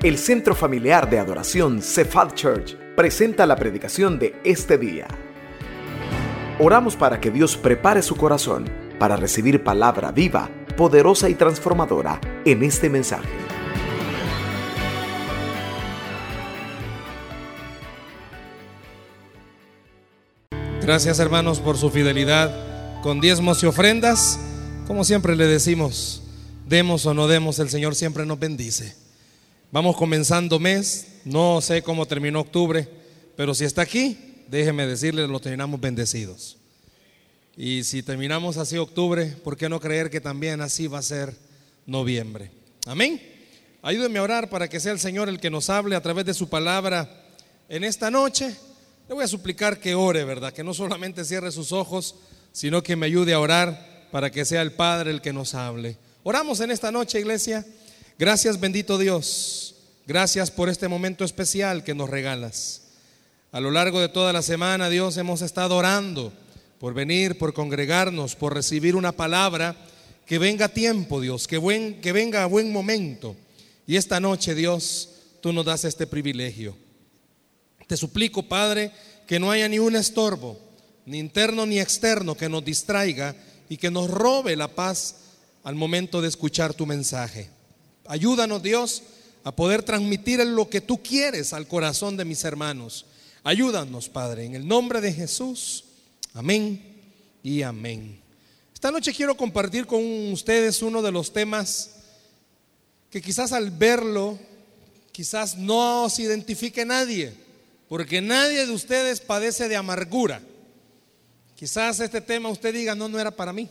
El Centro Familiar de Adoración Cephal Church presenta la predicación de este día. Oramos para que Dios prepare su corazón para recibir palabra viva, poderosa y transformadora en este mensaje. Gracias hermanos por su fidelidad con diezmos y ofrendas. Como siempre le decimos, demos o no demos, el Señor siempre nos bendice. Vamos comenzando mes, no sé cómo terminó octubre, pero si está aquí, déjeme decirle, lo terminamos bendecidos. Y si terminamos así octubre, ¿por qué no creer que también así va a ser noviembre? Amén. Ayúdenme a orar para que sea el Señor el que nos hable a través de su palabra en esta noche. Le voy a suplicar que ore, ¿verdad? Que no solamente cierre sus ojos, sino que me ayude a orar para que sea el Padre el que nos hable. Oramos en esta noche, iglesia. Gracias, bendito Dios. Gracias por este momento especial que nos regalas. A lo largo de toda la semana, Dios, hemos estado orando por venir, por congregarnos, por recibir una palabra que venga a tiempo, Dios, que, buen, que venga a buen momento. Y esta noche, Dios, tú nos das este privilegio. Te suplico, Padre, que no haya ni un estorbo, ni interno ni externo, que nos distraiga y que nos robe la paz al momento de escuchar tu mensaje. Ayúdanos, Dios, a poder transmitir lo que tú quieres al corazón de mis hermanos. Ayúdanos, Padre, en el nombre de Jesús. Amén y amén. Esta noche quiero compartir con ustedes uno de los temas que quizás al verlo, quizás no se identifique nadie porque nadie de ustedes padece de amargura. Quizás este tema usted diga, no, no era para mí.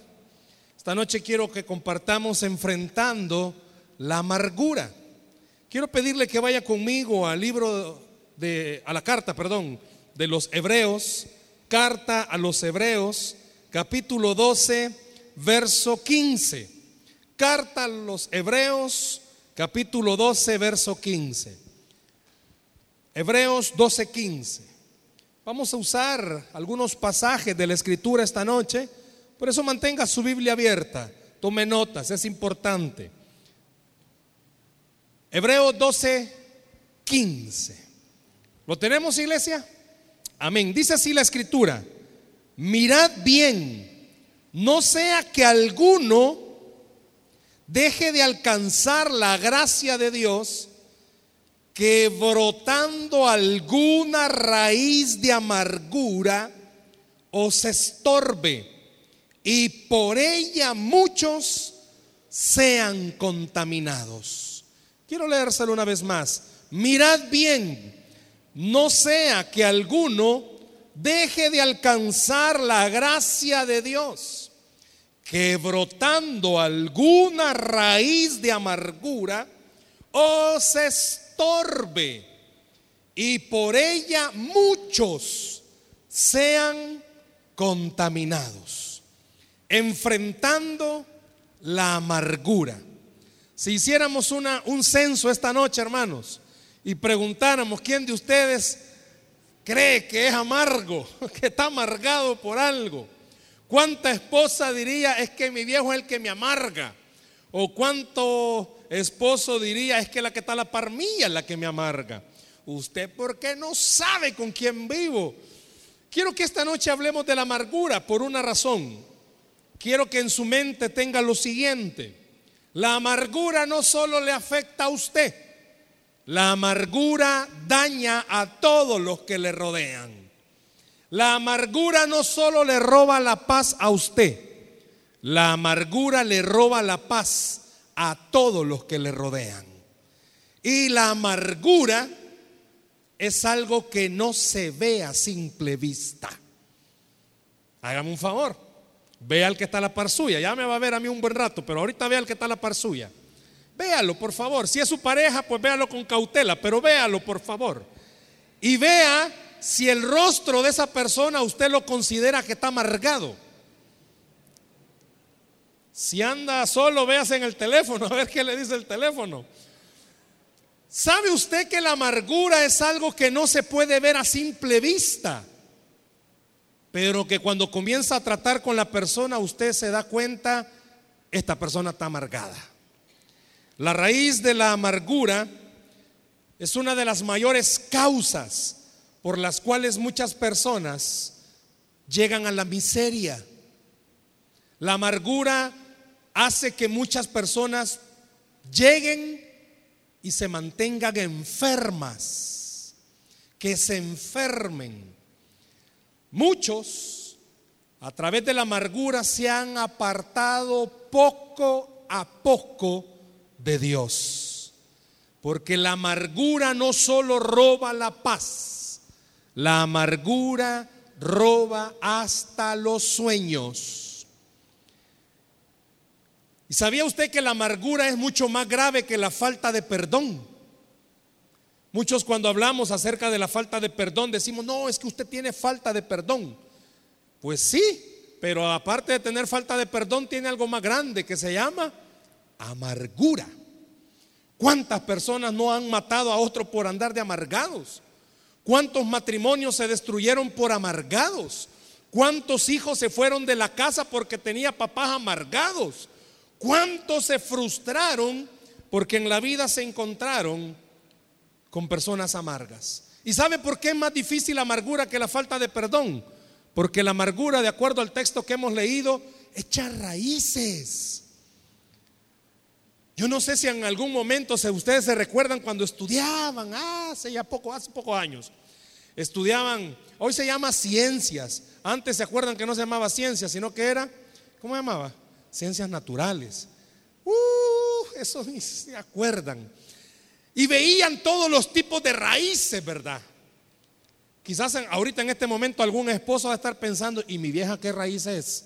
Esta noche quiero que compartamos enfrentando la amargura. Quiero pedirle que vaya conmigo al libro de, a la carta, perdón, de los Hebreos, carta a los Hebreos, capítulo 12, verso 15. Carta a los Hebreos, capítulo 12, verso 15. Hebreos 12:15. Vamos a usar algunos pasajes de la escritura esta noche, por eso mantenga su Biblia abierta, tome notas, es importante. Hebreos 12:15. ¿Lo tenemos, iglesia? Amén. Dice así la escritura, mirad bien, no sea que alguno deje de alcanzar la gracia de Dios, que brotando alguna raíz de amargura os estorbe y por ella muchos sean contaminados. Quiero leérselo una vez más. Mirad bien, no sea que alguno deje de alcanzar la gracia de Dios, que brotando alguna raíz de amargura os estorbe y por ella muchos sean contaminados, enfrentando la amargura. Si hiciéramos un censo esta noche, hermanos, y preguntáramos quién de ustedes cree que es amargo, que está amargado por algo, ¿cuánta esposa diría es que mi viejo es el que me amarga? ¿O cuánto esposo diría, es que la que está la par mía es la que me amarga. Usted, ¿por qué no sabe con quién vivo? Quiero que esta noche hablemos de la amargura por una razón. Quiero que en su mente tenga lo siguiente. La amargura no solo le afecta a usted, la amargura daña a todos los que le rodean. La amargura no solo le roba la paz a usted, la amargura le roba la paz a todos los que le rodean. Y la amargura es algo que no se ve a simple vista. Hágame un favor. Vea al que está a la par suya. Ya me va a ver a mí un buen rato, pero ahorita vea al que está a la par suya. Véalo, por favor. Si es su pareja, pues véalo con cautela, pero véalo, por favor. Y vea si el rostro de esa persona usted lo considera que está amargado. Si anda solo, veas en el teléfono, a ver qué le dice el teléfono. ¿Sabe usted que la amargura es algo que no se puede ver a simple vista? Pero que cuando comienza a tratar con la persona, usted se da cuenta, esta persona está amargada. La raíz de la amargura es una de las mayores causas por las cuales muchas personas llegan a la miseria. La amargura hace que muchas personas lleguen y se mantengan enfermas, que se enfermen. Muchos a través de la amargura se han apartado poco a poco de Dios. Porque la amargura no solo roba la paz, la amargura roba hasta los sueños. ¿Y sabía usted que la amargura es mucho más grave que la falta de perdón? Muchos cuando hablamos acerca de la falta de perdón decimos, no, es que usted tiene falta de perdón. Pues sí, pero aparte de tener falta de perdón tiene algo más grande que se llama amargura. ¿Cuántas personas no han matado a otro por andar de amargados? ¿Cuántos matrimonios se destruyeron por amargados? ¿Cuántos hijos se fueron de la casa porque tenía papás amargados? ¿Cuántos se frustraron porque en la vida se encontraron con personas amargas? ¿Y sabe por qué es más difícil la amargura que la falta de perdón? Porque la amargura, de acuerdo al texto que hemos leído, echa raíces. Yo no sé si en algún momento ustedes se recuerdan cuando estudiaban, hace ya poco, hace pocos años, estudiaban, hoy se llama ciencias, antes se acuerdan que no se llamaba ciencias, sino que era, ¿cómo se llamaba? Ciencias naturales. Uh, eso ni se acuerdan. Y veían todos los tipos de raíces, ¿verdad? Quizás ahorita en este momento algún esposo va a estar pensando, ¿y mi vieja qué raíz es?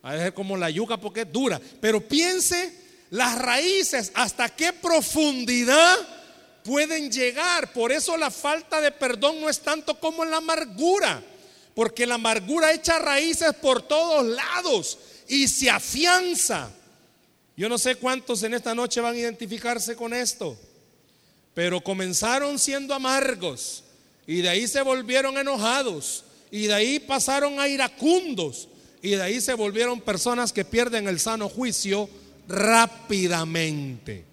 A ver como la yuca porque es dura. Pero piense las raíces, hasta qué profundidad pueden llegar. Por eso la falta de perdón no es tanto como la amargura, porque la amargura echa raíces por todos lados y se afianza. Yo no sé cuántos en esta noche van a identificarse con esto, pero comenzaron siendo amargos y de ahí se volvieron enojados y de ahí pasaron a iracundos y de ahí se volvieron personas que pierden el sano juicio rápidamente.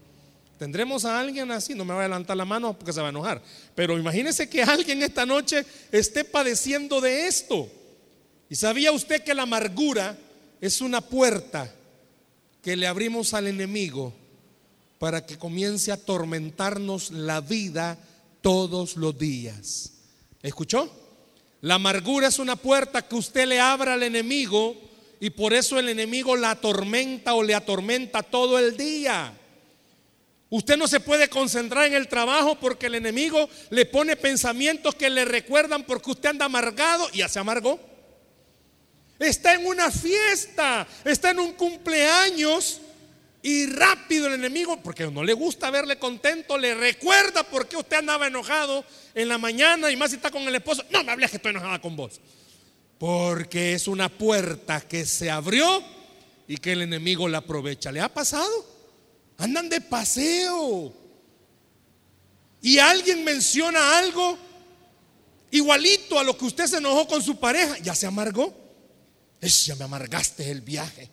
¿Tendremos a alguien así? No me va a levantar la mano porque se va a enojar. Pero imagínese que alguien esta noche esté padeciendo de esto. ¿Y sabía usted que la amargura es una puerta que le abrimos al enemigo para que comience a atormentarnos la vida todos los días? ¿Escuchó? La amargura es una puerta que usted le abra al enemigo y por eso el enemigo la atormenta o le atormenta todo el día. Usted no se puede concentrar en el trabajo porque el enemigo le pone pensamientos que le recuerdan porque usted anda amargado y ya se amargó. Está en una fiesta, está en un cumpleaños y rápido el enemigo, porque no le gusta verle contento, le recuerda por qué usted andaba enojado en la mañana y más si está con el esposo. No me hables que estoy enojada con vos. Porque es una puerta que se abrió y que el enemigo la aprovecha. ¿Le ha pasado? Andan de paseo. Y alguien menciona algo igualito a lo que usted se enojó con su pareja. Ya se amargó. Es, ya me amargaste el viaje.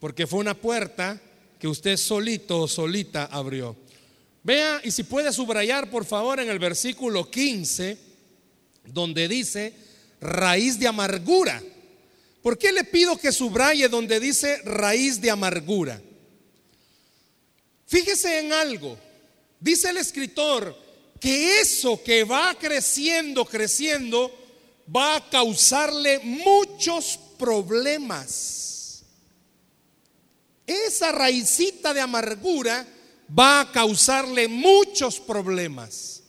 Porque fue una puerta que usted solito o solita abrió. Vea, y si puede subrayar por favor en el versículo 15, donde dice, raíz de amargura. ¿Por qué le pido que subraye donde dice raíz de amargura? Fíjese en algo. Dice el escritor que eso que va creciendo, creciendo, va a causarle muchos problemas. Esa raicita de amargura va a causarle muchos problemas.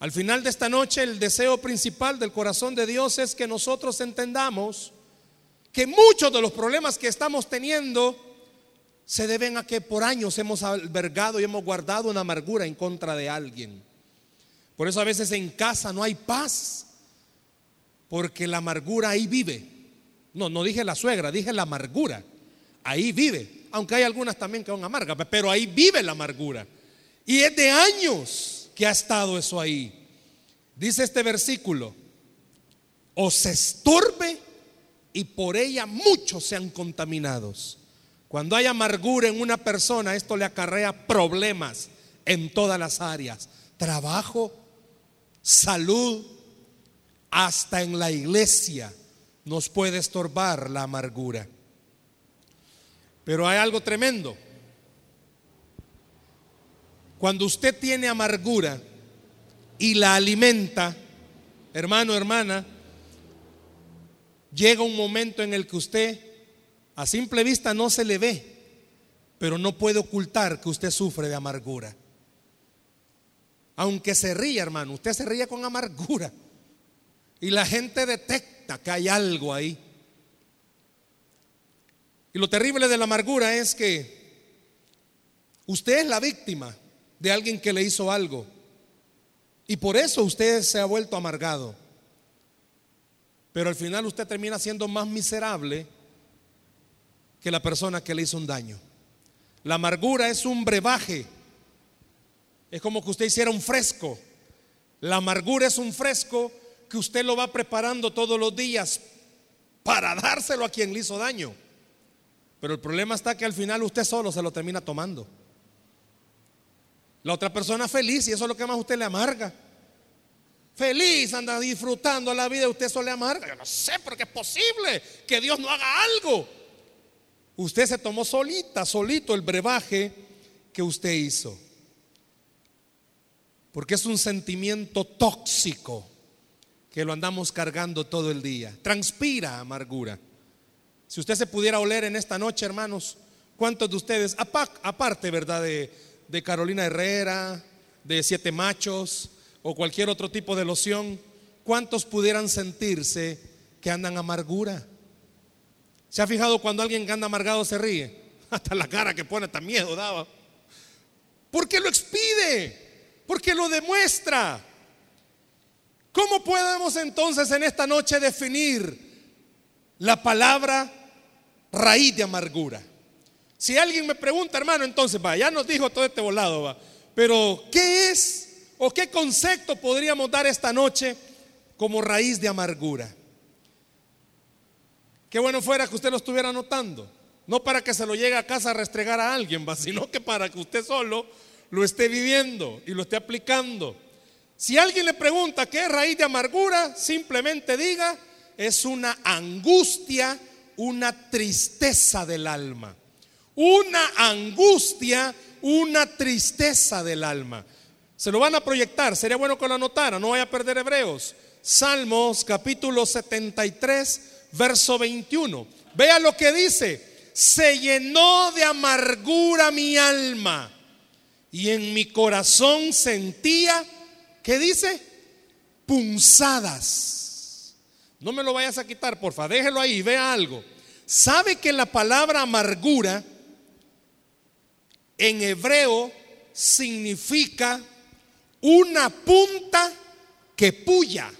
Al final de esta noche el deseo principal del corazón de Dios es que nosotros entendamos que muchos de los problemas que estamos teniendo se deben a que por años hemos albergado y hemos guardado una amargura en contra de alguien. Por eso a veces en casa no hay paz, porque la amargura ahí vive. No, no dije la suegra, dije la amargura. Ahí vive, aunque hay algunas también que son amargas, pero ahí vive la amargura. Y es de años que ha estado eso ahí. Dice este versículo, os estorbe y por ella muchos sean contaminados. Cuando hay amargura en una persona, esto le acarrea problemas en todas las áreas, trabajo, salud, hasta en la iglesia nos puede estorbar la amargura. Pero hay algo tremendo. Cuando usted tiene amargura y la alimenta, hermano, hermana, llega un momento en el que usted a simple vista no se le ve, pero no puede ocultar que usted sufre de amargura. Aunque se ría, hermano, usted se ríe con amargura. Y la gente detecta que hay algo ahí. Y lo terrible de la amargura es que usted es la víctima de alguien que le hizo algo. Y por eso usted se ha vuelto amargado. Pero al final usted termina siendo más miserable que la persona que le hizo un daño. La amargura es un brebaje. Es como que usted hiciera un fresco. La amargura es un fresco que usted lo va preparando todos los días para dárselo a quien le hizo daño. Pero el problema está que al final usted solo se lo termina tomando. La otra persona feliz y eso es lo que más a usted le amarga. Feliz, anda disfrutando la vida, usted solo le amarga. Yo no sé, porque es posible que Dios no haga algo. Usted se tomó solita, solito el brebaje que usted hizo. Porque es un sentimiento tóxico que lo andamos cargando todo el día. Transpira amargura. Si usted se pudiera oler en esta noche, hermanos, ¿cuántos de ustedes, aparte, verdad, de, Carolina Herrera, de Siete Machos o cualquier otro tipo de loción, cuántos pudieran sentirse que andan amargura? ¿Se ha fijado cuando alguien que anda amargado se ríe? Hasta la cara que pone, hasta miedo daba. Porque lo expide, porque lo demuestra. ¿Cómo podemos entonces en esta noche definir la palabra raíz de amargura? Si alguien me pregunta, hermano, entonces va, ya nos dijo todo este volado, va. Pero, ¿qué es o qué concepto podríamos dar esta noche como raíz de amargura? Qué bueno fuera que usted lo estuviera notando. No para que se lo llegue a casa a restregar a alguien, sino que para que usted solo lo esté viviendo y lo esté aplicando. Si alguien le pregunta qué es raíz de amargura, simplemente diga, es una angustia, una tristeza del alma. Una angustia, una tristeza del alma. Se lo van a proyectar, sería bueno que lo anotara, no vaya a perder hebreos. Salmos capítulo 73 verso 21. Vea lo que dice. Se llenó de amargura mi alma y en mi corazón sentía, ¿qué dice? Punzadas. No me lo vayas a quitar, porfa, déjelo ahí, vea algo. ¿Sabe que la palabra amargura en hebreo significa una punta que puya?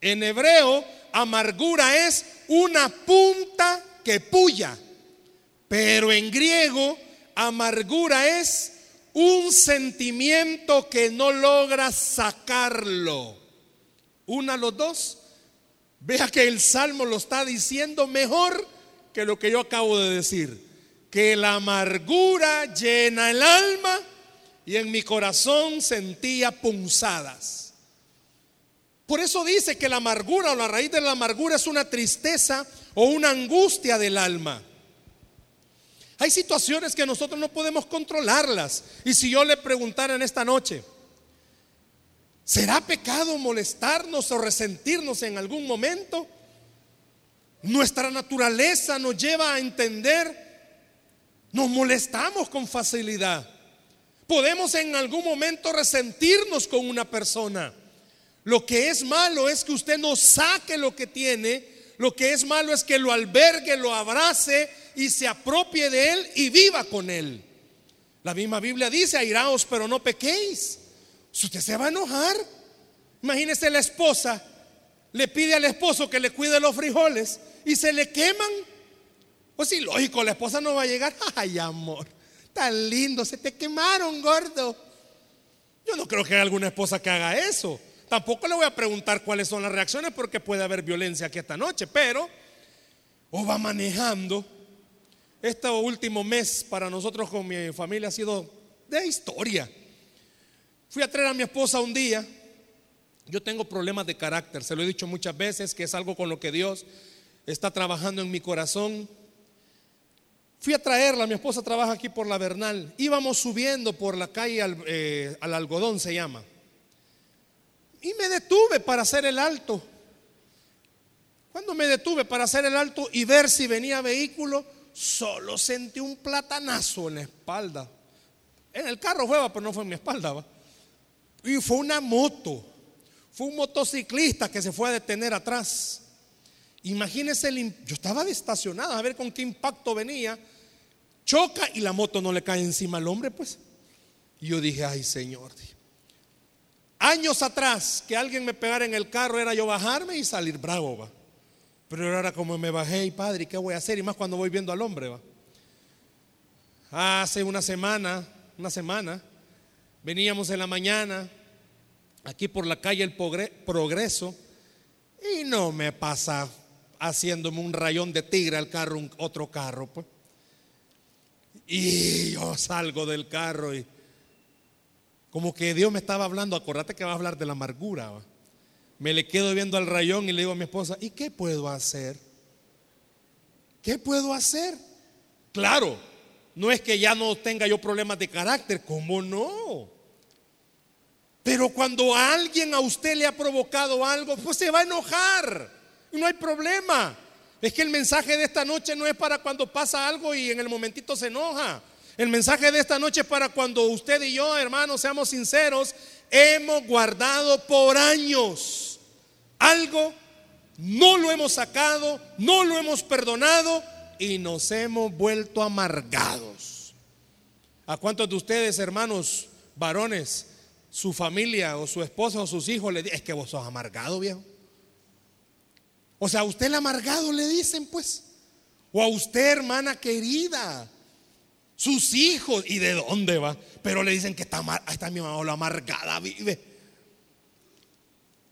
En hebreo amargura es una punta que puya. Pero en griego, amargura es un sentimiento que no logra sacarlo. Una los dos. Vea que el salmo lo está diciendo mejor que lo que yo acabo de decir. Que la amargura llena el alma y en mi corazón sentía punzadas. Por eso dice que la amargura o la raíz de la amargura es una tristeza o una angustia del alma. Hay situaciones que nosotros no podemos controlarlas. Y si yo le preguntara en esta noche, ¿será pecado molestarnos o resentirnos en algún momento? Nuestra naturaleza nos lleva a entender, nos molestamos con facilidad. Podemos en algún momento resentirnos con una persona. Lo que es malo es que usted no saque lo que tiene. Lo que es malo es que lo albergue, lo abrace y se apropie de él y viva con él. La misma Biblia dice, airaos, pero no pequéis. Si usted se va a enojar, imagínese la esposa, le pide al esposo que le cuide los frijoles y se le queman. Pues sí, lógico, la esposa no va a llegar. Ay, amor, tan lindo, se te quemaron, gordo. Yo no creo que haya alguna esposa que haga eso. Tampoco le voy a preguntar cuáles son las reacciones porque puede haber violencia aquí esta noche, pero o va manejando. Este último mes para nosotros con mi familia ha sido de historia. Fui a traer a mi esposa un día. Yo tengo problemas de carácter, se lo he dicho muchas veces, que es algo con lo que Dios está trabajando en mi corazón. Fui a traerla, mi esposa trabaja aquí por la Bernal. Íbamos subiendo por la calle al, eh, al algodón, se llama. Y me detuve para hacer el alto. Cuando me detuve para hacer el alto y ver si venía vehículo, solo sentí un platanazo en la espalda. En el carro fue, pero no fue en mi espalda. ¿va? Y fue una moto. Fue un motociclista que se fue a detener atrás. Imagínese, el, yo estaba estacionado a ver con qué impacto venía. Choca y la moto no le cae encima al hombre, pues. Y yo dije, ay Señor. Años atrás, que alguien me pegara en el carro era yo bajarme y salir bravo, va. Pero ahora como me bajé y padre, ¿qué voy a hacer? Y más cuando voy viendo al hombre, va. Hace una semana, una semana, veníamos en la mañana aquí por la calle El Progreso y no me pasa haciéndome un rayón de tigre al carro, un, otro carro, pues. Y yo salgo del carro y como que Dios me estaba hablando, acordate que va a hablar de la amargura. Me le quedo viendo al rayón y le digo a mi esposa, ¿y qué puedo hacer? ¿Qué puedo hacer? Claro, no es que ya no tenga yo problemas de carácter, ¿cómo no? Pero cuando alguien a usted le ha provocado algo, pues se va a enojar. No hay problema. Es que el mensaje de esta noche no es para cuando pasa algo y en el momentito se enoja. El mensaje de esta noche es para cuando usted y yo, hermanos, seamos sinceros, hemos guardado por años algo, no lo hemos sacado, no lo hemos perdonado y nos hemos vuelto amargados. ¿A cuántos de ustedes, hermanos, varones, su familia o su esposa o sus hijos le dicen, es que vos sos amargado, viejo? O sea, a usted el amargado le dicen, pues. O a usted, hermana querida. Sus hijos. ¿Y de dónde va? Pero le dicen que está, está mi mamá, la amargada vive.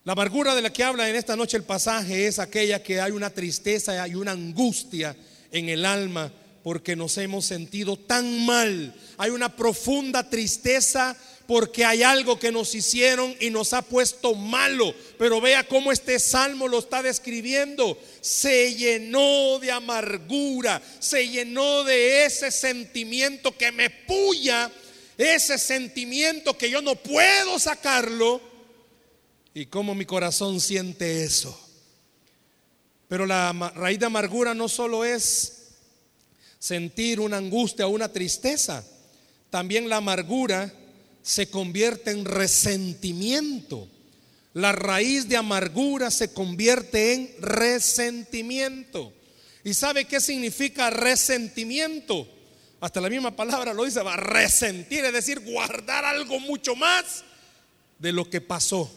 La amargura de la que habla en esta noche el pasaje es aquella que hay una tristeza y una angustia en el alma porque nos hemos sentido tan mal. Hay una profunda tristeza porque hay algo que nos hicieron y nos ha puesto malo. Pero vea cómo este salmo lo está describiendo. Se llenó de amargura, se llenó de ese sentimiento que me puya, ese sentimiento que yo no puedo sacarlo. Y cómo mi corazón siente eso. Pero la raíz de amargura no solo es sentir una angustia o una tristeza, también la amargura se convierte en resentimiento. La raíz de amargura se convierte en resentimiento. ¿Y sabe qué significa resentimiento? Hasta la misma palabra lo dice, va a resentir, es decir, guardar algo mucho más de lo que pasó.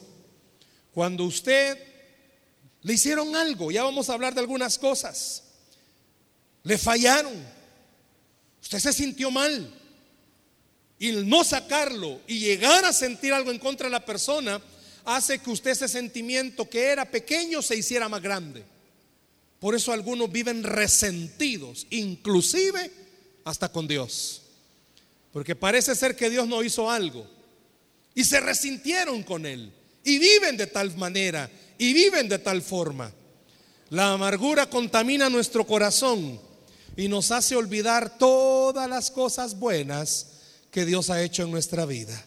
Cuando usted le hicieron algo, ya vamos a hablar de algunas cosas, le fallaron, usted se sintió mal, y no sacarlo y llegar a sentir algo en contra de la persona hace que usted ese sentimiento que era pequeño se hiciera más grande. Por eso algunos viven resentidos, inclusive hasta con Dios. Porque parece ser que Dios no hizo algo. Y se resintieron con Él. Y viven de tal manera. Y viven de tal forma. La amargura contamina nuestro corazón y nos hace olvidar todas las cosas buenas que Dios ha hecho en nuestra vida.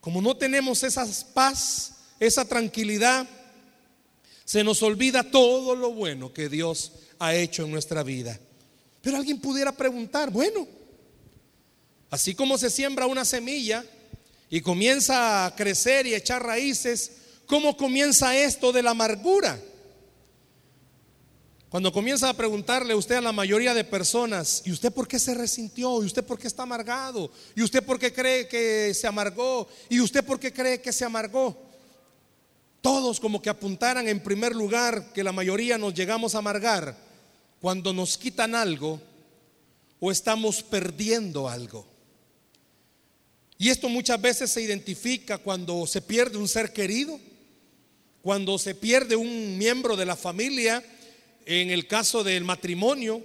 Como no tenemos esa paz, esa tranquilidad, se nos olvida todo lo bueno que Dios ha hecho en nuestra vida. Pero alguien pudiera preguntar, bueno, así como se siembra una semilla y comienza a crecer y echar raíces, ¿cómo comienza esto de la amargura? Cuando comienza a preguntarle usted a la mayoría de personas, ¿y usted por qué se resintió? ¿Y usted por qué está amargado? ¿Y usted por qué cree que se amargó? ¿Y usted por qué cree que se amargó? Todos como que apuntaran en primer lugar que la mayoría nos llegamos a amargar cuando nos quitan algo o estamos perdiendo algo. Y esto muchas veces se identifica cuando se pierde un ser querido, cuando se pierde un miembro de la familia en el caso del matrimonio,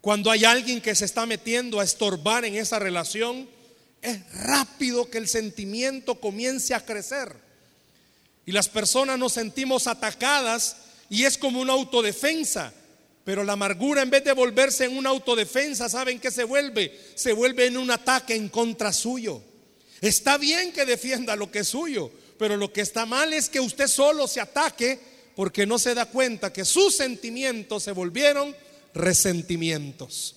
cuando hay alguien que se está metiendo a estorbar en esa relación, es rápido que el sentimiento comience a crecer. Y las personas nos sentimos atacadas y es como una autodefensa. Pero la amargura en vez de volverse en una autodefensa, ¿saben qué se vuelve? Se vuelve en un ataque en contra suyo. Está bien que defienda lo que es suyo, pero lo que está mal es que usted solo se ataque porque no se da cuenta que sus sentimientos se volvieron resentimientos.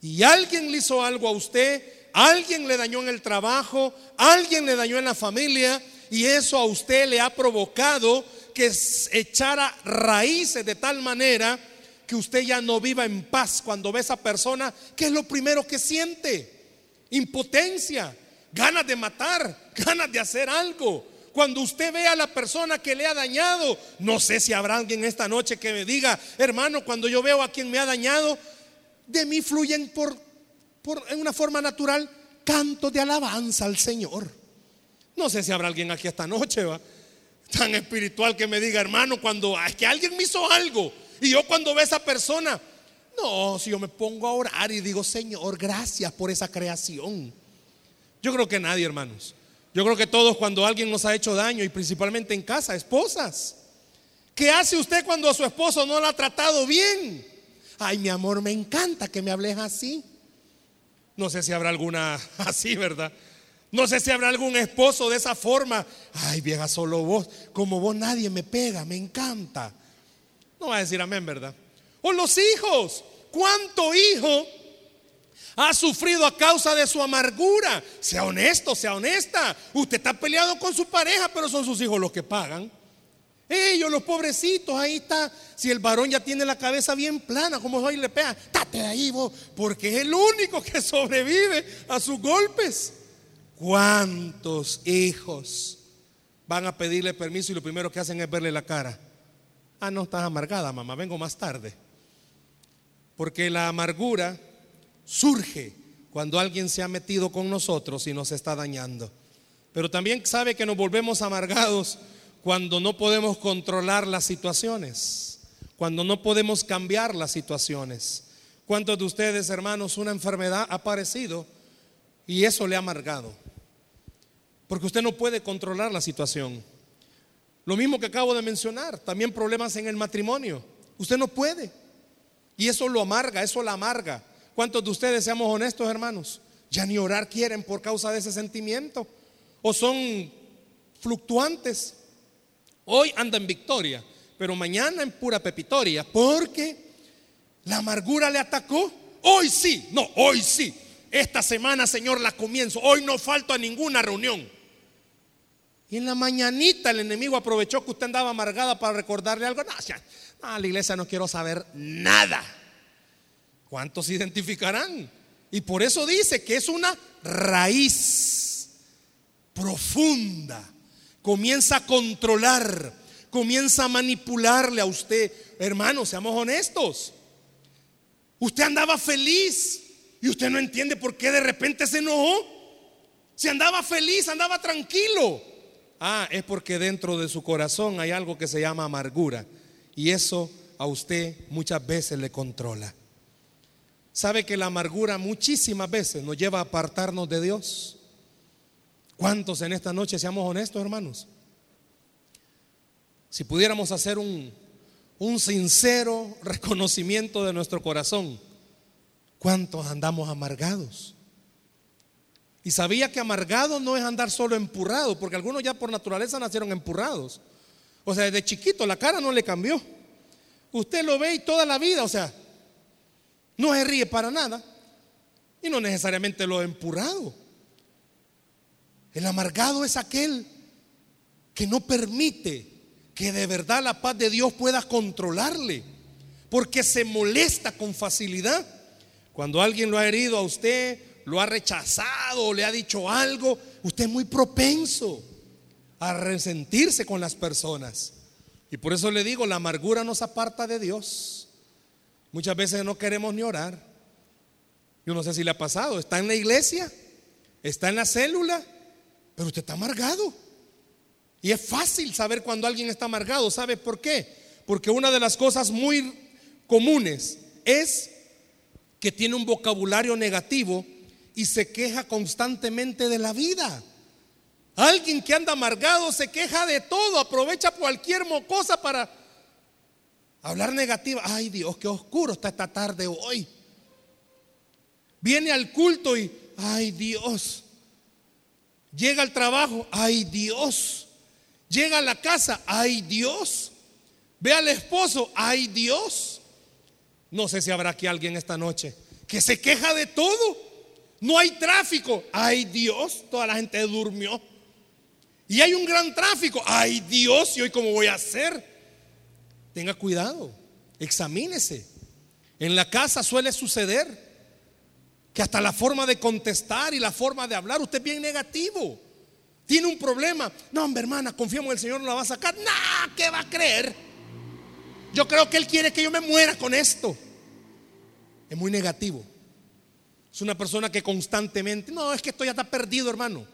Y alguien le hizo algo a usted, alguien le dañó en el trabajo, alguien le dañó en la familia y eso a usted le ha provocado que echara raíces de tal manera que usted ya no viva en paz cuando ve a esa persona, ¿qué es lo primero que siente? Impotencia, ganas de matar, ganas de hacer algo. Cuando usted ve a la persona que le ha dañado, no sé si habrá alguien esta noche que me diga, hermano, cuando yo veo a quien me ha dañado, de mí fluyen por, por en una forma natural cantos de alabanza al Señor. No sé si habrá alguien aquí esta noche, va, tan espiritual que me diga, hermano, cuando es que alguien me hizo algo y yo cuando ve a esa persona, no, si yo me pongo a orar y digo, Señor, gracias por esa creación. Yo creo que nadie, hermanos. Yo creo que todos cuando alguien nos ha hecho daño y principalmente en casa, esposas. ¿Qué hace usted cuando a su esposo no la ha tratado bien? Ay, mi amor, me encanta que me hables así. No sé si habrá alguna así, ¿verdad? No sé si habrá algún esposo de esa forma. Ay, vieja, solo vos, como vos nadie me pega, me encanta. No va a decir amén, ¿verdad? O los hijos. ¿Cuánto hijo ha sufrido a causa de su amargura? Sea honesto, sea honesta. Usted está peleado con su pareja, pero son sus hijos los que pagan. Ellos, los pobrecitos, ahí está. Si el varón ya tiene la cabeza bien plana, como hoy le pega, tate ahí vos, porque es el único que sobrevive a sus golpes. ¿Cuántos hijos van a pedirle permiso y lo primero que hacen es verle la cara? Ah, no estás amargada, mamá, vengo más tarde. Porque la amargura surge cuando alguien se ha metido con nosotros y nos está dañando. Pero también sabe que nos volvemos amargados cuando no podemos controlar las situaciones, cuando no podemos cambiar las situaciones. ¿Cuántos de ustedes, hermanos, una enfermedad ha aparecido y eso le ha amargado? Porque usted no puede controlar la situación. Lo mismo que acabo de mencionar, también problemas en el matrimonio. Usted no puede. Y eso lo amarga, eso la amarga. ¿Cuántos de ustedes, seamos honestos hermanos, ya ni orar quieren por causa de ese sentimiento? ¿O son fluctuantes? Hoy anda en victoria, pero mañana en pura pepitoria, porque la amargura le atacó. Hoy sí, no, hoy sí. Esta semana, Señor, la comienzo. Hoy no falto a ninguna reunión. Y en la mañanita el enemigo aprovechó que usted andaba amargada para recordarle algo. No, la iglesia no quiero saber nada. ¿Cuántos se identificarán? Y por eso dice que es una raíz profunda. Comienza a controlar, comienza a manipularle a usted. Hermano, seamos honestos. Usted andaba feliz y usted no entiende por qué de repente se enojó. Si andaba feliz, andaba tranquilo. Ah, es porque dentro de su corazón hay algo que se llama amargura. Y eso a usted muchas veces le controla. ¿Sabe que la amargura muchísimas veces nos lleva a apartarnos de Dios? ¿Cuántos en esta noche seamos honestos, hermanos? Si pudiéramos hacer un, un sincero reconocimiento de nuestro corazón, ¿cuántos andamos amargados? Y sabía que amargado no es andar solo empurrado, porque algunos ya por naturaleza nacieron empurrados. O sea, desde chiquito la cara no le cambió. Usted lo ve y toda la vida, o sea, no se ríe para nada. Y no necesariamente lo empurrado. El amargado es aquel que no permite que de verdad la paz de Dios pueda controlarle, porque se molesta con facilidad. Cuando alguien lo ha herido a usted, lo ha rechazado, le ha dicho algo, usted es muy propenso a resentirse con las personas. Y por eso le digo, la amargura nos aparta de Dios. Muchas veces no queremos ni orar. Yo no sé si le ha pasado, está en la iglesia, está en la célula, pero usted está amargado. Y es fácil saber cuando alguien está amargado. ¿Sabe por qué? Porque una de las cosas muy comunes es que tiene un vocabulario negativo y se queja constantemente de la vida. Alguien que anda amargado se queja de todo, aprovecha cualquier cosa para hablar negativa. Ay Dios, qué oscuro está esta tarde hoy. Viene al culto y, ay Dios. Llega al trabajo, ay Dios. Llega a la casa, ay Dios. Ve al esposo, ay Dios. No sé si habrá aquí alguien esta noche que se queja de todo. No hay tráfico, ay Dios, toda la gente durmió. Y hay un gran tráfico, ay Dios, ¿y hoy cómo voy a hacer? Tenga cuidado, examínese. En la casa suele suceder que hasta la forma de contestar y la forma de hablar, usted es bien negativo. Tiene un problema. No, hombre, hermana, confiamos en el Señor, no la va a sacar. ¿qué va a creer? Yo creo que Él quiere que yo me muera con esto. Es muy negativo. Es una persona que constantemente, no, es que esto ya está perdido, hermano.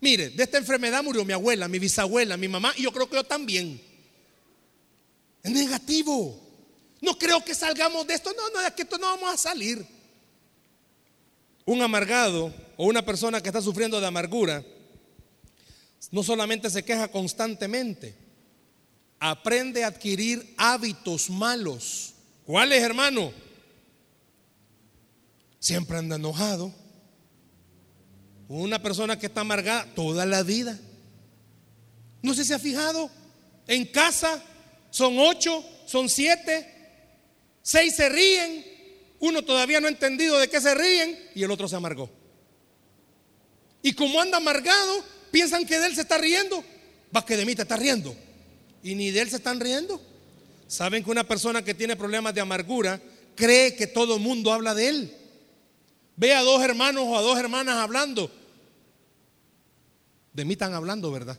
Mire, de esta enfermedad murió mi abuela, mi bisabuela, mi mamá, y yo creo que yo también. Es negativo. No creo que salgamos de esto. No, no, es que esto no vamos a salir un amargado o una persona que está sufriendo de amargura no solamente se queja constantemente, aprende a adquirir hábitos malos. ¿Cuáles, hermano? Siempre anda enojado. Una persona que está amargada toda la vida. No sé si ha fijado, en casa son ocho, son siete, seis se ríen, uno todavía no ha entendido de qué se ríen y el otro se amargó. Y como anda amargado, piensan que de él se está riendo. Va que de mí te está riendo. Y ni de él se están riendo. Saben que una persona que tiene problemas de amargura cree que todo el mundo habla de él. Ve a dos hermanos o a dos hermanas hablando. De mí están hablando, ¿verdad?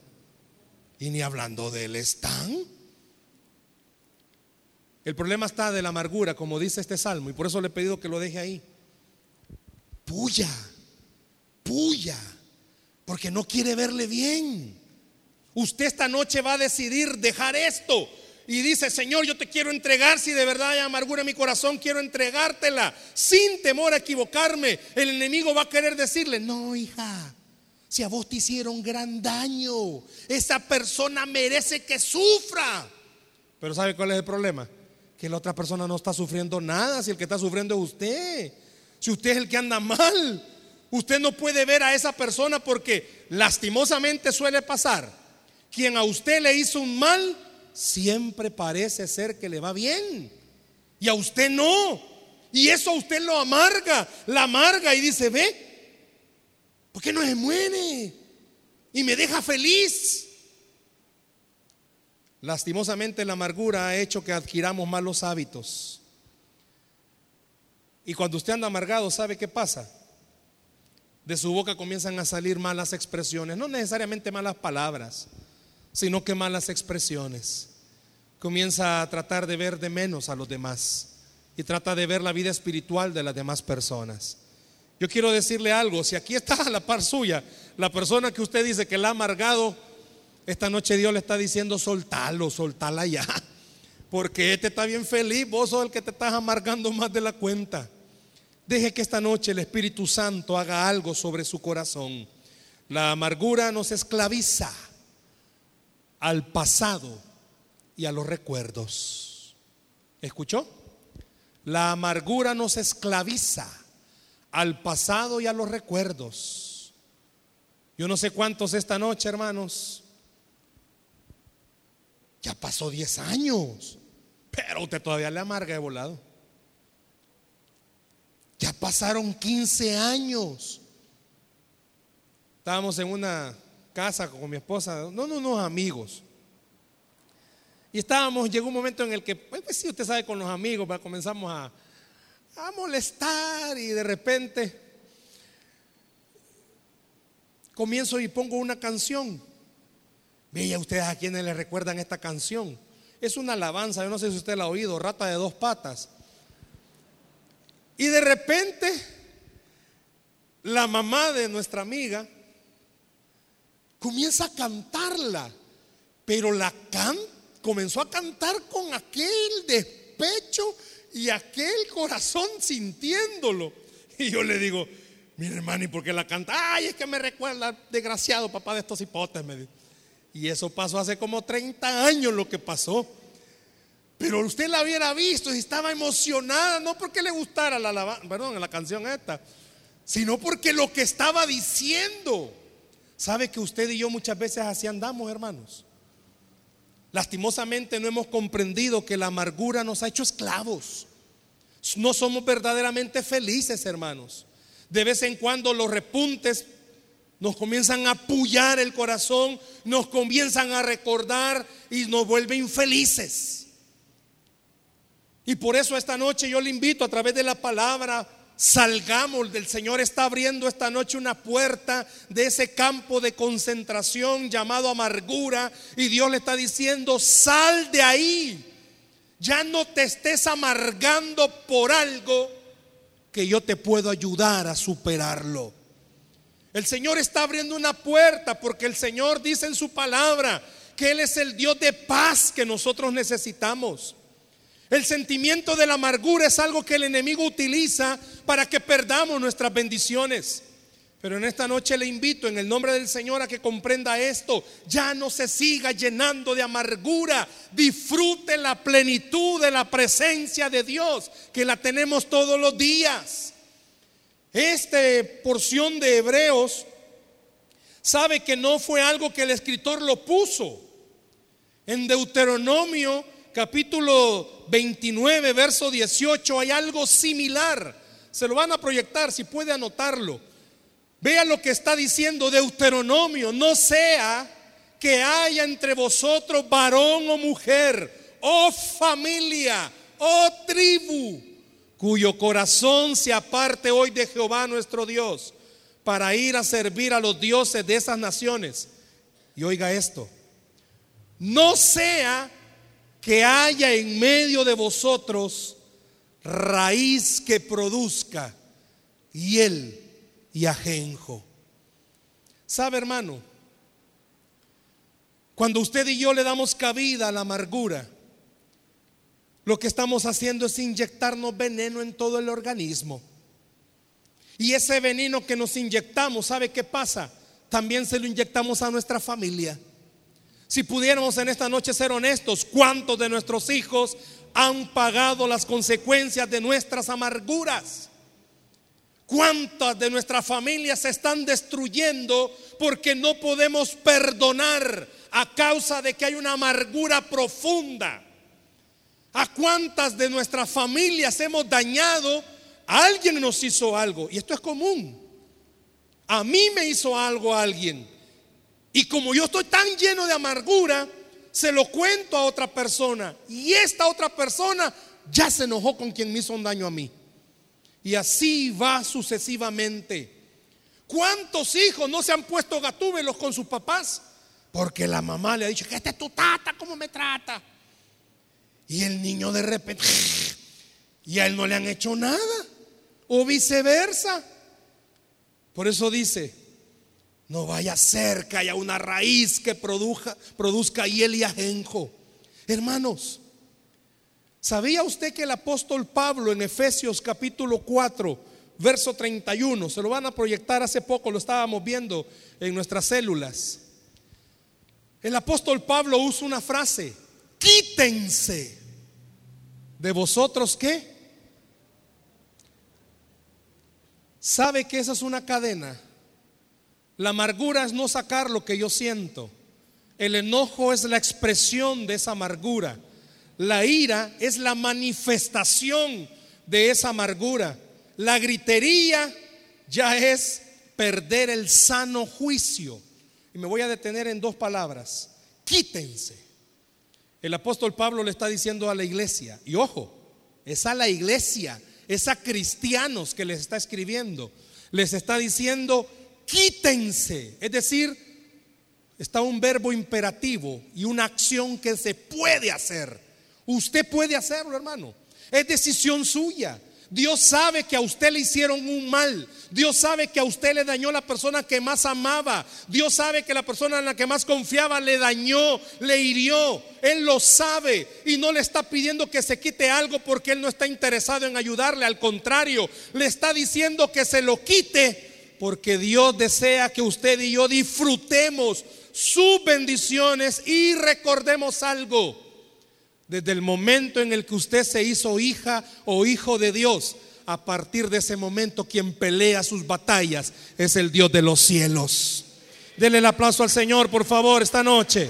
Y ni hablando de él están. El problema está de la amargura, como dice este salmo, y por eso le he pedido que lo deje ahí. Puya, puya, porque no quiere verle bien. Usted esta noche va a decidir dejar esto y dice, Señor, yo te quiero entregar, si de verdad hay amargura en mi corazón, quiero entregártela, sin temor a equivocarme. El enemigo va a querer decirle, no, hija, si a vos te hicieron gran daño, esa persona merece que sufra. Pero ¿sabe cuál es el problema? que la otra persona no está sufriendo nada, si el que está sufriendo es usted, si usted es el que anda mal, usted no puede ver a esa persona porque lastimosamente suele pasar, quien a usted le hizo un mal, siempre parece ser que le va bien, y a usted no, y eso a usted lo amarga, la amarga y dice, ve, ¿por qué no se muere? Y me deja feliz. Lastimosamente la amargura ha hecho que adquiramos malos hábitos. Y cuando usted anda amargado, ¿sabe qué pasa? De su boca comienzan a salir malas expresiones, no necesariamente malas palabras, sino que malas expresiones. Comienza a tratar de ver de menos a los demás y trata de ver la vida espiritual de las demás personas. Yo quiero decirle algo, si aquí está a la par suya, la persona que usted dice que la ha amargado, esta noche Dios le está diciendo soltalo, soltala ya. Porque este está bien feliz, vos sos el que te estás amargando más de la cuenta. Deje que esta noche el Espíritu Santo haga algo sobre su corazón. La amargura nos esclaviza al pasado y a los recuerdos. ¿Escuchó? La amargura nos esclaviza al pasado y a los recuerdos. Yo no sé cuántos esta noche, hermanos, ya pasó 10 años, pero usted todavía le amarga de volado. Ya pasaron 15 años. Estábamos en una casa con mi esposa, no, no, unos amigos. Y estábamos, llegó un momento en el que, pues, pues sí, usted sabe, con los amigos, comenzamos a, a molestar y de repente comienzo y pongo una canción. Veía ustedes a quienes le recuerdan esta canción. Es una alabanza, yo no sé si usted la ha oído, rata de dos patas. Y de repente, la mamá de nuestra amiga comienza a cantarla, pero la can comenzó a cantar con aquel despecho y aquel corazón sintiéndolo. Y yo le digo, Mire, hermano, ¿y por qué la canta? Ay, es que me recuerda, desgraciado papá de estos hipotes. Y eso pasó hace como 30 años lo que pasó. Pero usted la hubiera visto y estaba emocionada, no porque le gustara la, perdón, la canción esta, sino porque lo que estaba diciendo. ¿Sabe que usted y yo muchas veces así andamos, hermanos? Lastimosamente no hemos comprendido que la amargura nos ha hecho esclavos. No somos verdaderamente felices, hermanos. De vez en cuando los repuntes nos comienzan a apoyar el corazón, nos comienzan a recordar y nos vuelven infelices. Y por eso esta noche yo le invito a través de la palabra, salgamos, del Señor está abriendo esta noche una puerta de ese campo de concentración llamado amargura y Dios le está diciendo, sal de ahí, ya no te estés amargando por algo que yo te puedo ayudar a superarlo. El Señor está abriendo una puerta porque el Señor dice en su palabra que Él es el Dios de paz que nosotros necesitamos. El sentimiento de la amargura es algo que el enemigo utiliza para que perdamos nuestras bendiciones. Pero en esta noche le invito en el nombre del Señor a que comprenda esto. Ya no se siga llenando de amargura. Disfrute la plenitud de la presencia de Dios, que la tenemos todos los días. Esta porción de Hebreos sabe que no fue algo que el escritor lo puso. En Deuteronomio capítulo 29, verso 18, hay algo similar. Se lo van a proyectar, si puede anotarlo. Vea lo que está diciendo Deuteronomio. No sea que haya entre vosotros varón o mujer, o familia, o tribu, cuyo corazón se aparte hoy de Jehová nuestro Dios, para ir a servir a los dioses de esas naciones. Y oiga esto, no sea que haya en medio de vosotros raíz que produzca hiel y ajenjo. ¿Sabe, hermano? Cuando usted y yo le damos cabida a la amargura, lo que estamos haciendo es inyectarnos veneno en todo el organismo. Y ese veneno que nos inyectamos, ¿sabe qué pasa? También se lo inyectamos a nuestra familia. Si pudiéramos en esta noche ser honestos, ¿cuántos de nuestros hijos han pagado las consecuencias de nuestras amarguras? ¿Cuántas de nuestras familias se están destruyendo porque no podemos perdonar a causa de que hay una amargura profunda? ¿A cuántas de nuestras familias hemos dañado? Alguien nos hizo algo y esto es común. A mí me hizo algo alguien. Y como yo estoy tan lleno de amargura, se lo cuento a otra persona. Y esta otra persona ya se enojó con quien me hizo un daño a mí. Y así va sucesivamente. ¿Cuántos hijos no se han puesto gatúbelos con sus papás? Porque la mamá le ha dicho que este es tu tata, ¿cómo me trata? Y el niño de repente, y a él no le han hecho nada. O viceversa. Por eso dice, no vaya a ser que haya una raíz que produzca, produzca hiel y ajenjo. Hermanos, ¿sabía usted que el apóstol Pablo en Efesios capítulo 4, verso 31, se lo van a proyectar hace poco, lo estábamos viendo en nuestras células? El apóstol Pablo usa una frase, quítense de vosotros qué? ¿Sabe que esa es una cadena? La amargura es no sacar lo que yo siento. El enojo es la expresión de esa amargura. La ira es la manifestación de esa amargura. La gritería ya es perder el sano juicio. Y me voy a detener en dos palabras. Quítense. El apóstol Pablo le está diciendo a la iglesia, y ojo, es a la iglesia, es a cristianos que les está escribiendo. Les está diciendo, quítense. Es decir, está un verbo imperativo y una acción que se puede hacer. Usted puede hacerlo, hermano. Es decisión suya. Dios sabe que a usted le hicieron un mal. Dios sabe que a usted le dañó la persona que más amaba. Dios sabe que la persona en la que más confiaba le dañó, le hirió. Él lo sabe y no le está pidiendo que se quite algo porque Él no está interesado en ayudarle. Al contrario, le está diciendo que se lo quite porque Dios desea que usted y yo disfrutemos sus bendiciones y recordemos algo. Desde el momento en el que usted se hizo hija o hijo de Dios, a partir de ese momento quien pelea sus batallas es el Dios de los cielos. Denle el aplauso al Señor, por favor, esta noche.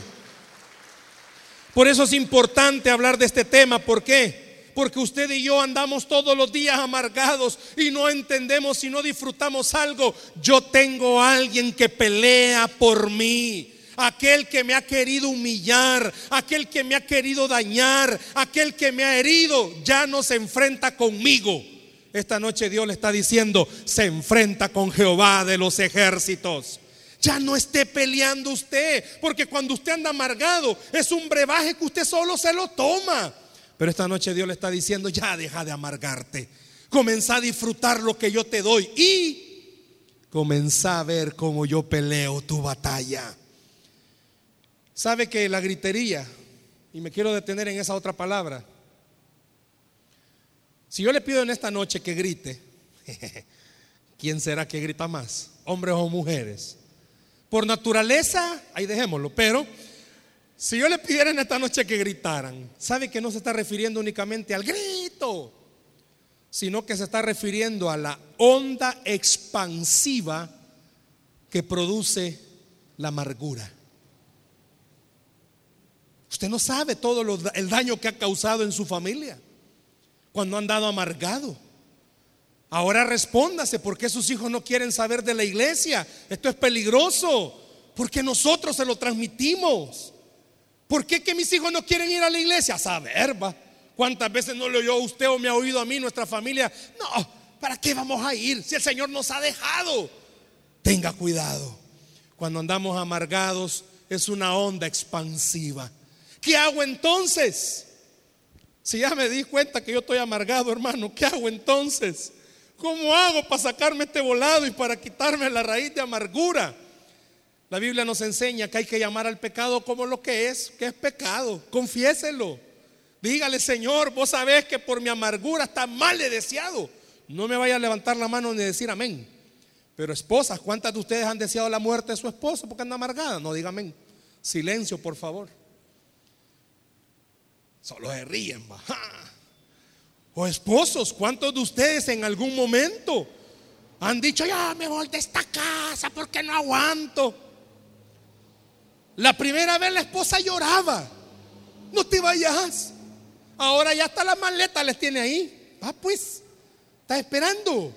Por eso es importante hablar de este tema. ¿Por qué? Porque usted y yo andamos todos los días amargados y no entendemos y no disfrutamos algo. Yo tengo a alguien que pelea por mí aquel que me ha querido humillar, aquel que me ha querido dañar, aquel que me ha herido, ya no se enfrenta conmigo. Esta noche Dios le está diciendo, se enfrenta con Jehová de los ejércitos. Ya no esté peleando usted, porque cuando usted anda amargado es un brebaje que usted solo se lo toma. Pero esta noche Dios le está diciendo, ya deja de amargarte. Comenzá a disfrutar lo que yo te doy y comenzá a ver cómo yo peleo tu batalla. Sabe que la gritería, y me quiero detener en esa otra palabra, si yo le pido en esta noche que grite, ¿quién será que grita más? ¿Hombres o mujeres? Por naturaleza, ahí dejémoslo, pero si yo le pidiera en esta noche que gritaran, ¿sabe que no se está refiriendo únicamente al grito? Sino que se está refiriendo a la onda expansiva que produce la amargura. Usted no sabe todo el daño que ha causado en su familia cuando han dado amargado. Ahora respóndase, ¿por qué sus hijos no quieren saber de la iglesia? Esto es peligroso, porque nosotros se lo transmitimos. ¿Por qué mis hijos no quieren ir a la iglesia? A saber. ¿Cuántas veces no lo oyó usted o me ha oído a mí, nuestra familia? No, ¿para qué vamos a ir si el Señor nos ha dejado? Tenga cuidado. Cuando andamos amargados es una onda expansiva. ¿Qué hago entonces? Si ya me di cuenta que yo estoy amargado, hermano, ¿qué hago entonces? ¿Cómo hago para sacarme este volado y para quitarme la raíz de amargura? La Biblia nos enseña que hay que llamar al pecado como lo que es, que es pecado. Confiéselo. Dígale, Señor, vos sabés que por mi amargura está mal deseado. No me vaya a levantar la mano ni decir amén. Pero esposas, ¿cuántas de ustedes han deseado la muerte de su esposo porque anda amargada? No diga amén. Silencio, por favor. Solo se ríen, O esposos, ¿cuántos de ustedes en algún momento han dicho, ya me voy de esta casa porque no aguanto? La primera vez la esposa lloraba, no te vayas. Ahora ya está la maleta, les tiene ahí. Ah, pues, está esperando.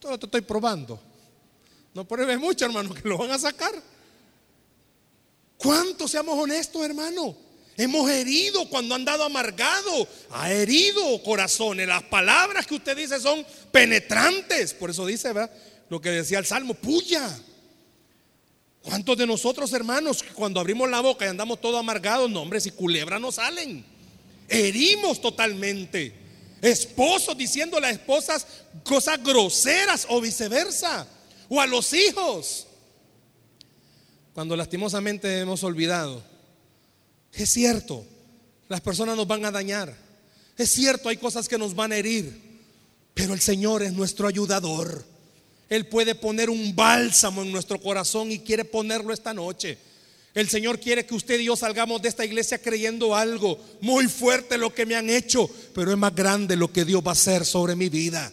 Todo te estoy probando. No pruebes mucho, hermano, que lo van a sacar. ¿Cuántos seamos honestos, hermano? Hemos herido cuando han dado amargado. Ha herido corazones. Las palabras que usted dice son penetrantes. Por eso dice, ¿verdad? Lo que decía el Salmo, puya. ¿Cuántos de nosotros, hermanos, cuando abrimos la boca y andamos todos amargados, no, hombre, si culebras no salen? Herimos totalmente. Esposos diciendo a las esposas cosas groseras o viceversa. O a los hijos. Cuando lastimosamente hemos olvidado es cierto, las personas nos van a dañar. Es cierto, hay cosas que nos van a herir. Pero el Señor es nuestro ayudador. Él puede poner un bálsamo en nuestro corazón y quiere ponerlo esta noche. El Señor quiere que usted y yo salgamos de esta iglesia creyendo algo muy fuerte lo que me han hecho, pero es más grande lo que Dios va a hacer sobre mi vida.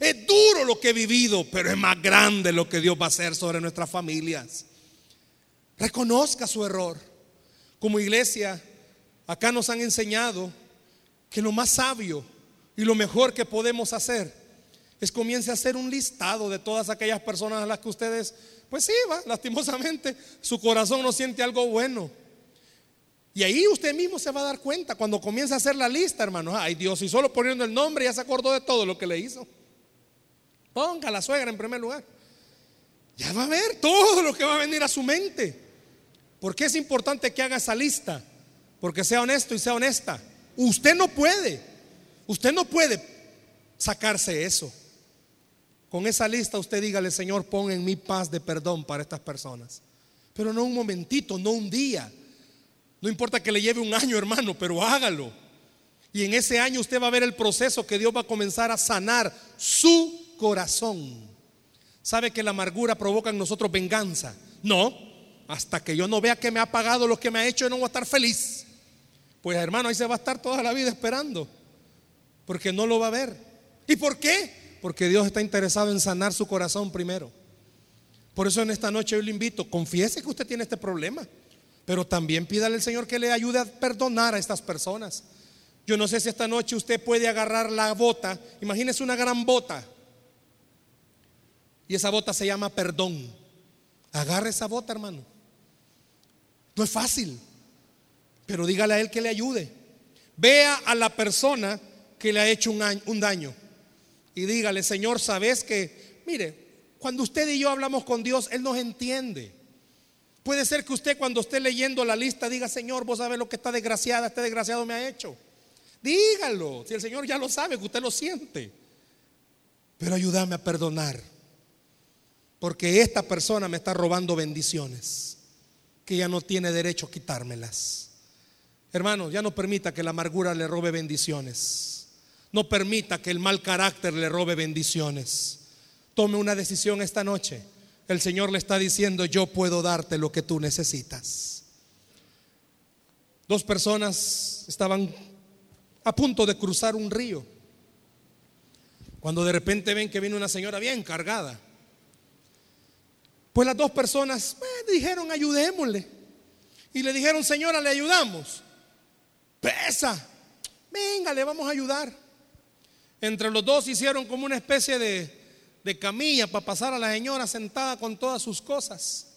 Es duro lo que he vivido, pero es más grande lo que Dios va a hacer sobre nuestras familias. Reconozca su error. Como iglesia, acá nos han enseñado que lo más sabio y lo mejor que podemos hacer es comience a hacer un listado de todas aquellas personas a las que ustedes, pues sí, va, lastimosamente, su corazón no siente algo bueno. Y ahí usted mismo se va a dar cuenta cuando comienza a hacer la lista, hermano. Ay Dios, y solo poniendo el nombre ya se acordó de todo lo que le hizo. Ponga a la suegra en primer lugar. Ya va a ver todo lo que va a venir a su mente. ¿Por qué es importante que haga esa lista? Porque sea honesto y sea honesta. Usted no puede. Usted no puede sacarse eso. Con esa lista usted dígale, Señor, pon en mi paz de perdón para estas personas. Pero no un momentito, no un día. No importa que le lleve un año, hermano, pero hágalo. Y en ese año usted va a ver el proceso que Dios va a comenzar a sanar su corazón. ¿Sabe que la amargura provoca en nosotros venganza? No, hasta que yo no vea que me ha pagado lo que me ha hecho, yo no voy a estar feliz. Pues hermano, ahí se va a estar toda la vida esperando, porque no lo va a ver. ¿Y por qué? Porque Dios está interesado en sanar su corazón primero. Por eso en esta noche yo le invito, confiese que usted tiene este problema, pero también pídale al Señor que le ayude a perdonar a estas personas. Yo no sé si esta noche usted puede agarrar la bota, imagínese una gran bota, y esa bota se llama perdón. Agarre esa bota, hermano. No es fácil. Pero dígale a él que le ayude. Vea a la persona que le ha hecho un, daño. Y dígale, Señor, sabes que, mire, cuando usted y yo hablamos con Dios, Él nos entiende. Puede ser que usted cuando esté leyendo la lista diga, Señor, vos sabes lo que está desgraciada, este desgraciado me ha hecho. Dígalo, si el Señor ya lo sabe, que usted lo siente. Pero ayúdame a perdonar. Porque esta persona me está robando bendiciones que ya no tiene derecho a quitármelas. Hermanos, ya no permita que la amargura le robe bendiciones. No permita que el mal carácter le robe bendiciones. Tome una decisión esta noche. El Señor le está diciendo, yo puedo darte lo que tú necesitas. Dos personas estaban a punto de cruzar un río. Cuando de repente ven que viene una señora bien cargada. Pues las dos personas dijeron, ayudémosle. Y le dijeron, señora, le ayudamos. Pesa. Venga, le vamos a ayudar. Entre los dos hicieron como una especie de, de camilla para pasar a la señora sentada con todas sus cosas.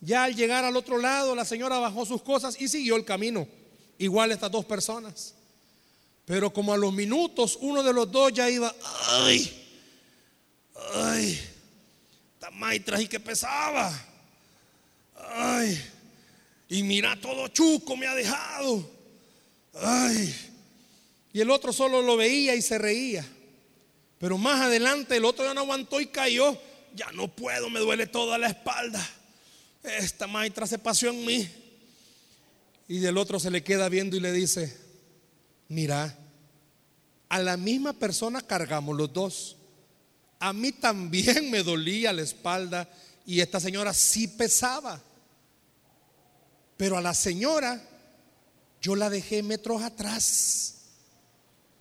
Ya al llegar al otro lado, la señora bajó sus cosas y siguió el camino. Igual estas dos personas. Pero como a los minutos, uno de los dos ya iba, ay, ay maitras y que pesaba. Ay, y mira todo chuco me ha dejado. Ay, y el otro solo lo veía y se reía. Pero más adelante el otro ya no aguantó y cayó. Ya no puedo, me duele toda la espalda. Esta maitra se pasó en mí. Y del otro se le queda viendo y le dice, mira, a la misma persona cargamos los dos. A mí también me dolía la espalda y esta señora sí pesaba. Pero a la señora yo la dejé metros atrás.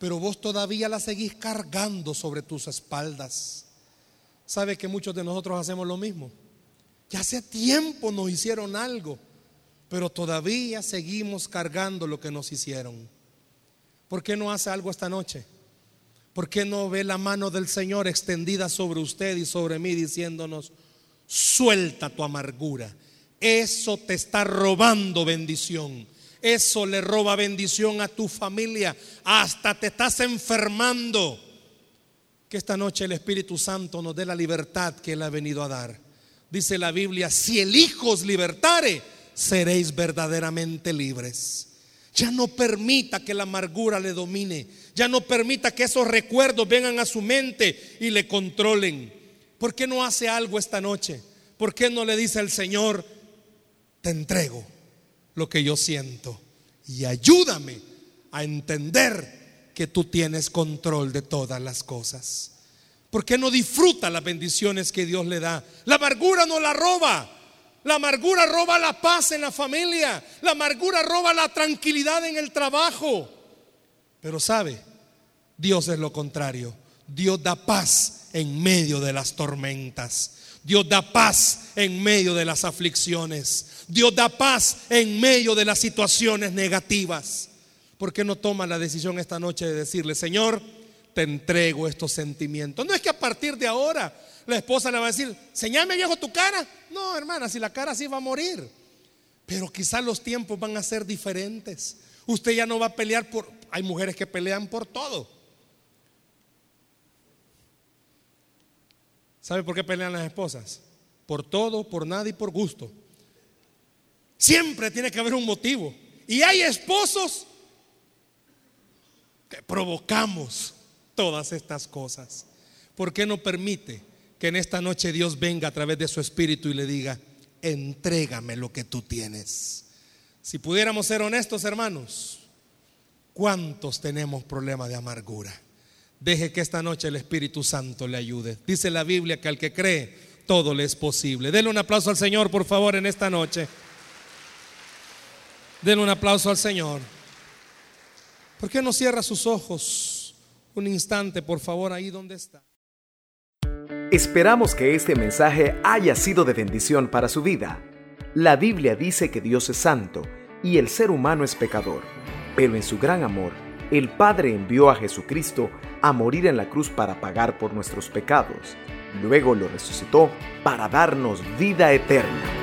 Pero vos todavía la seguís cargando sobre tus espaldas. ¿Sabe que muchos de nosotros hacemos lo mismo? Ya hace tiempo nos hicieron algo, pero todavía seguimos cargando lo que nos hicieron. ¿Por qué no hace algo esta noche? ¿Por qué no ve la mano del Señor extendida sobre usted y sobre mí diciéndonos, suelta tu amargura? Eso te está robando bendición. Eso le roba bendición a tu familia. Hasta te estás enfermando. Que esta noche el Espíritu Santo nos dé la libertad que Él ha venido a dar. Dice la Biblia, si el Hijo os libertare, seréis verdaderamente libres. Ya no permita que la amargura le domine. Ya no permita que esos recuerdos vengan a su mente y le controlen. ¿Por qué no hace algo esta noche? ¿Por qué no le dice al Señor, te entrego lo que yo siento y ayúdame a entender que tú tienes control de todas las cosas? ¿Por qué no disfruta las bendiciones que Dios le da? La amargura no la roba. La amargura roba la paz en la familia. La amargura roba la tranquilidad en el trabajo. Pero sabe, Dios es lo contrario. Dios da paz en medio de las tormentas. Dios da paz en medio de las aflicciones. Dios da paz en medio de las situaciones negativas. ¿Por qué no toma la decisión esta noche de decirle, Señor, te entrego estos sentimientos? No es que a partir de ahora la esposa le va a decir, señame viejo tu cara. No, hermana, si la cara así va a morir. Pero quizás los tiempos van a ser diferentes. Usted ya no va a pelear por... Hay mujeres que pelean por todo. ¿Sabe por qué pelean las esposas? Por todo, por nada y por gusto. Siempre tiene que haber un motivo. Y hay esposos que provocamos todas estas cosas. ¿Por qué no permite que en esta noche Dios venga a través de su espíritu y le diga, entrégame lo que tú tienes? Si pudiéramos ser honestos, hermanos, ¿cuántos tenemos problemas de amargura? Deje que esta noche el Espíritu Santo le ayude. Dice la Biblia que al que cree, todo le es posible. Denle un aplauso al Señor, por favor, en esta noche. Denle un aplauso al Señor. ¿Por qué no cierra sus ojos un instante, por favor, ahí donde está? Esperamos que este mensaje haya sido de bendición para su vida. La Biblia dice que Dios es santo y el ser humano es pecador, pero en su gran amor, el Padre envió a Jesucristo a morir en la cruz para pagar por nuestros pecados. Luego lo resucitó para darnos vida eterna.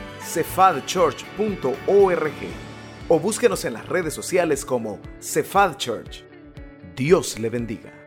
cefadchurch.org o búsquenos en las redes sociales como Cephal Church. Dios le bendiga.